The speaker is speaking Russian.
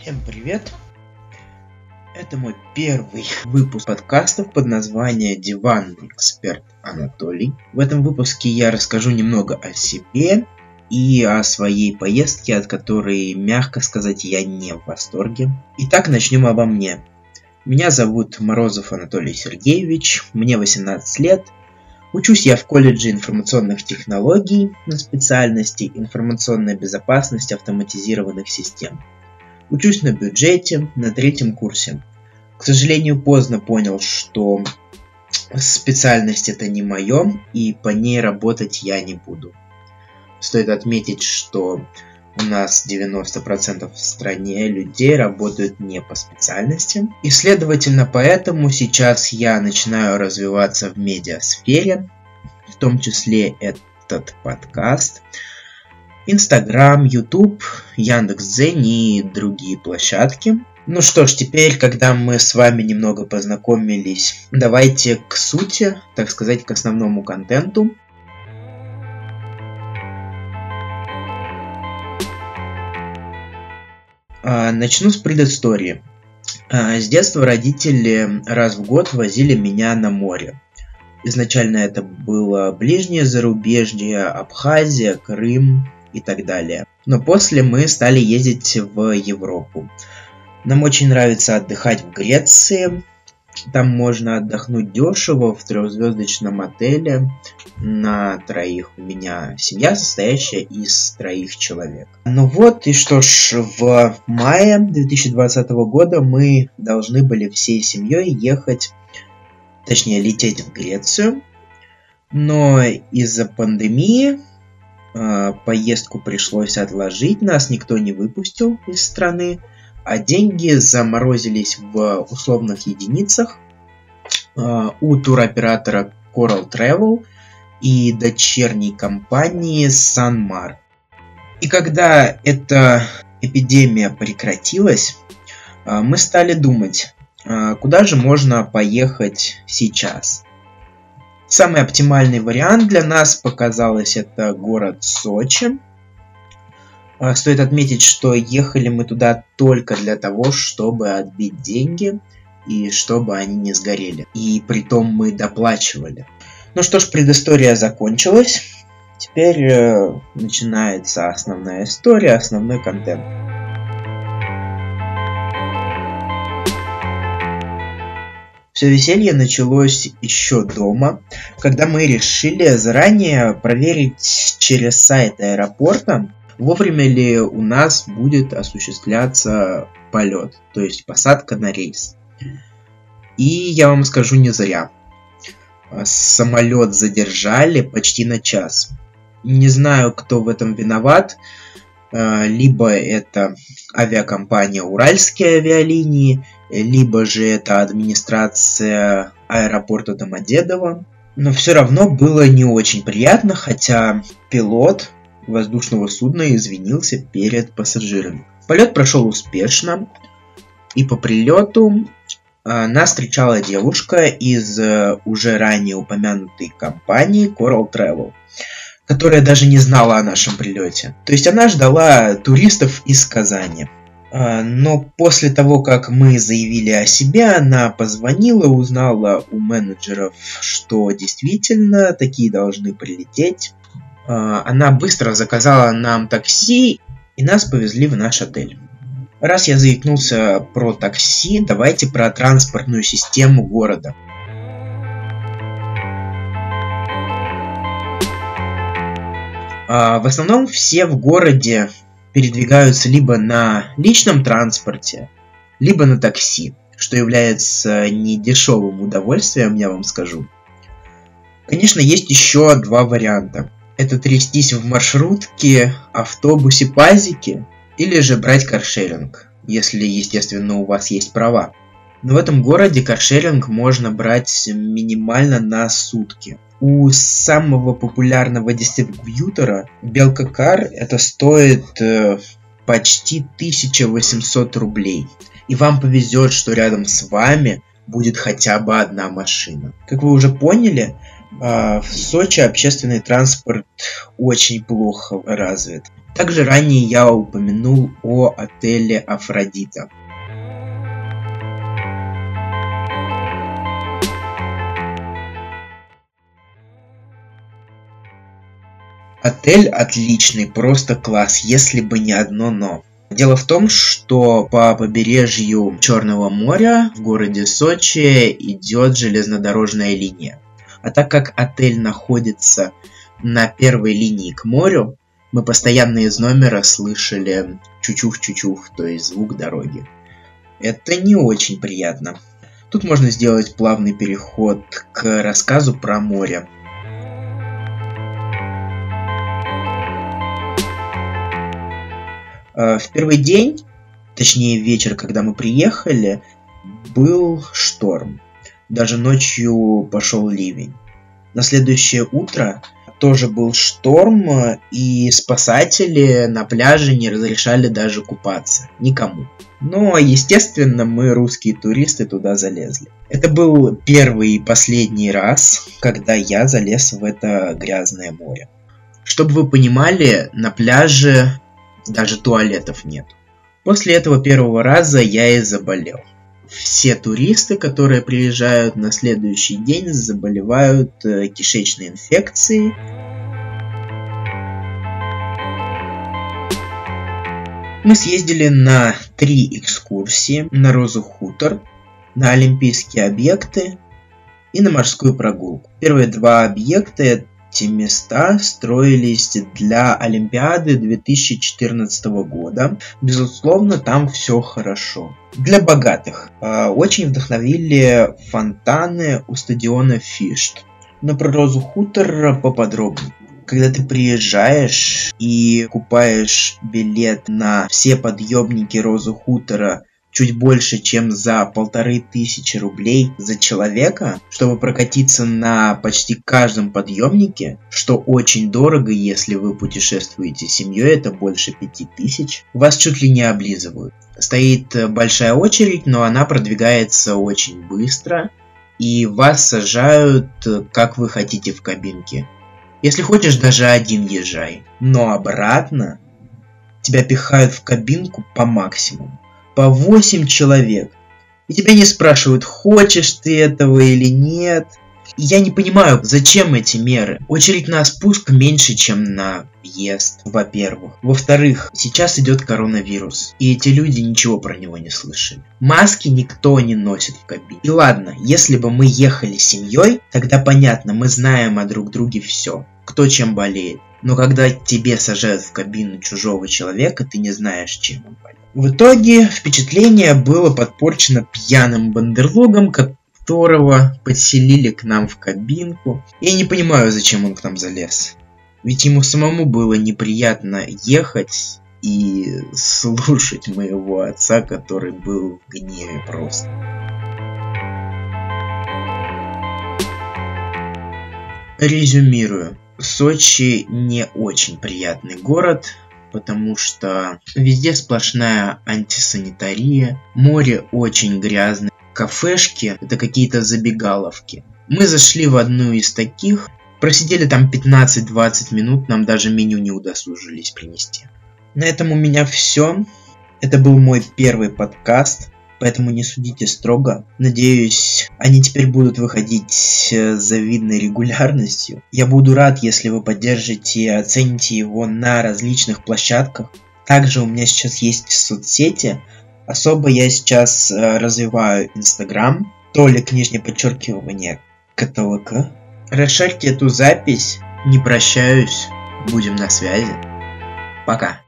Всем привет! Это мой первый выпуск подкастов под названием «Диванный эксперт Анатолий». В этом выпуске я расскажу немного о себе и о своей поездке, от которой, мягко сказать, я не в восторге. Итак, начнем обо мне. Меня зовут Морозов Анатолий Сергеевич, мне 18 лет. Учусь я в колледже информационных технологий на специальности информационная безопасность автоматизированных систем. Учусь на бюджете на третьем курсе. К сожалению, поздно понял, что специальность это не мое, и по ней работать я не буду. Стоит отметить, что у нас 90% в стране людей работают не по специальности. И следовательно, поэтому сейчас я начинаю развиваться в медиасфере, в том числе этот подкаст – Инстаграм, Ютуб, Яндекс.Дзен и другие площадки. Ну что ж, теперь, когда мы с вами немного познакомились, давайте к сути, так сказать, к основному контенту. А, начну с предыстории. А, с детства родители раз в год возили меня на море. Изначально это было ближнее зарубежье, Абхазия, Крым, и так далее. Но после мы стали ездить в Европу. Нам очень нравится отдыхать в Греции. Там можно отдохнуть дешево в трехзвездочном отеле на троих. У меня семья, состоящая из троих человек. Ну вот, и что ж, в мае 2020 года мы должны были всей семьей ехать, точнее лететь в Грецию. Но из-за пандемии поездку пришлось отложить, нас никто не выпустил из страны, а деньги заморозились в условных единицах а, у туроператора Coral Travel и дочерней компании Sanmar. И когда эта эпидемия прекратилась, а, мы стали думать, куда же можно поехать сейчас – Самый оптимальный вариант для нас показалось это город Сочи. А, стоит отметить, что ехали мы туда только для того, чтобы отбить деньги и чтобы они не сгорели. И при том мы доплачивали. Ну что ж, предыстория закончилась. Теперь э, начинается основная история, основной контент. Все веселье началось еще дома, когда мы решили заранее проверить через сайт аэропорта, вовремя ли у нас будет осуществляться полет, то есть посадка на рейс. И я вам скажу не зря. Самолет задержали почти на час. Не знаю, кто в этом виноват. Э, либо это авиакомпания Уральские авиалинии, либо же это администрация аэропорта Домодедово. Но все равно было не очень приятно, хотя пилот воздушного судна извинился перед пассажирами. Полет прошел успешно, и по прилету э, нас встречала девушка из э, уже ранее упомянутой компании Coral Travel которая даже не знала о нашем прилете. То есть она ждала туристов из Казани. А, но после того, как мы заявили о себе, она позвонила, узнала у менеджеров, что действительно такие должны прилететь. А, она быстро заказала нам такси, и нас повезли в наш отель. Раз я заикнулся про такси, давайте про транспортную систему города. А, в основном все в городе передвигаются либо на личном транспорте, либо на такси, что является недешевым удовольствием, я вам скажу. Конечно, есть еще два варианта. Это трястись в маршрутке, автобусе, пазике, или же брать каршеринг, если, естественно, у вас есть права. Но в этом городе каршеринг можно брать минимально на сутки – у самого популярного дистрибьютора Белка Кар это стоит э, почти 1800 рублей. И вам повезет, что рядом с вами будет хотя бы одна машина. Как вы уже поняли, э, в Сочи общественный транспорт очень плохо развит. Также ранее я упомянул о отеле Афродита. Отель отличный, просто класс, если бы не одно но. Дело в том, что по побережью Черного моря в городе Сочи идет железнодорожная линия. А так как отель находится на первой линии к морю, мы постоянно из номера слышали чучух-чучух, то есть звук дороги. Это не очень приятно. Тут можно сделать плавный переход к рассказу про море. В первый день, точнее вечер, когда мы приехали, был шторм. Даже ночью пошел ливень. На следующее утро тоже был шторм, и спасатели на пляже не разрешали даже купаться. Никому. Но, естественно, мы, русские туристы, туда залезли. Это был первый и последний раз, когда я залез в это грязное море. Чтобы вы понимали, на пляже даже туалетов нет. После этого первого раза я и заболел. Все туристы, которые приезжают на следующий день, заболевают э, кишечной инфекцией. Мы съездили на три экскурсии на Розу Хутор, на Олимпийские объекты и на морскую прогулку. Первые два объекта эти места строились для Олимпиады 2014 года. Безусловно, там все хорошо. Для богатых. А, очень вдохновили фонтаны у стадиона Фишт. Но про Розу Хутор поподробнее когда ты приезжаешь и купаешь билет на все подъемники Розу Хутора чуть больше, чем за полторы тысячи рублей за человека, чтобы прокатиться на почти каждом подъемнике, что очень дорого, если вы путешествуете с семьей, это больше пяти тысяч, вас чуть ли не облизывают. Стоит большая очередь, но она продвигается очень быстро, и вас сажают, как вы хотите в кабинке. Если хочешь, даже один езжай. Но обратно тебя пихают в кабинку по максимуму по 8 человек. И тебя не спрашивают, хочешь ты этого или нет. И я не понимаю, зачем эти меры. Очередь на спуск меньше, чем на въезд, во-первых. Во-вторых, сейчас идет коронавирус, и эти люди ничего про него не слышали. Маски никто не носит в кабине. И ладно, если бы мы ехали с семьей, тогда понятно, мы знаем о друг друге все. Кто чем болеет. Но когда тебе сажают в кабину чужого человека, ты не знаешь, чем он болеет. В итоге впечатление было подпорчено пьяным бандерлогом, которого подселили к нам в кабинку. Я не понимаю, зачем он к нам залез. Ведь ему самому было неприятно ехать и слушать моего отца, который был в гневе просто. Резюмирую. Сочи не очень приятный город, потому что везде сплошная антисанитария, море очень грязное, кафешки это какие-то забегаловки. Мы зашли в одну из таких, просидели там 15-20 минут, нам даже меню не удосужились принести. На этом у меня все. Это был мой первый подкаст поэтому не судите строго. Надеюсь, они теперь будут выходить с завидной регулярностью. Я буду рад, если вы поддержите и оцените его на различных площадках. Также у меня сейчас есть соцсети. Особо я сейчас э, развиваю Инстаграм, толик нижнее подчеркивание КТЛК. Расшарьте эту запись. Не прощаюсь. Будем на связи. Пока.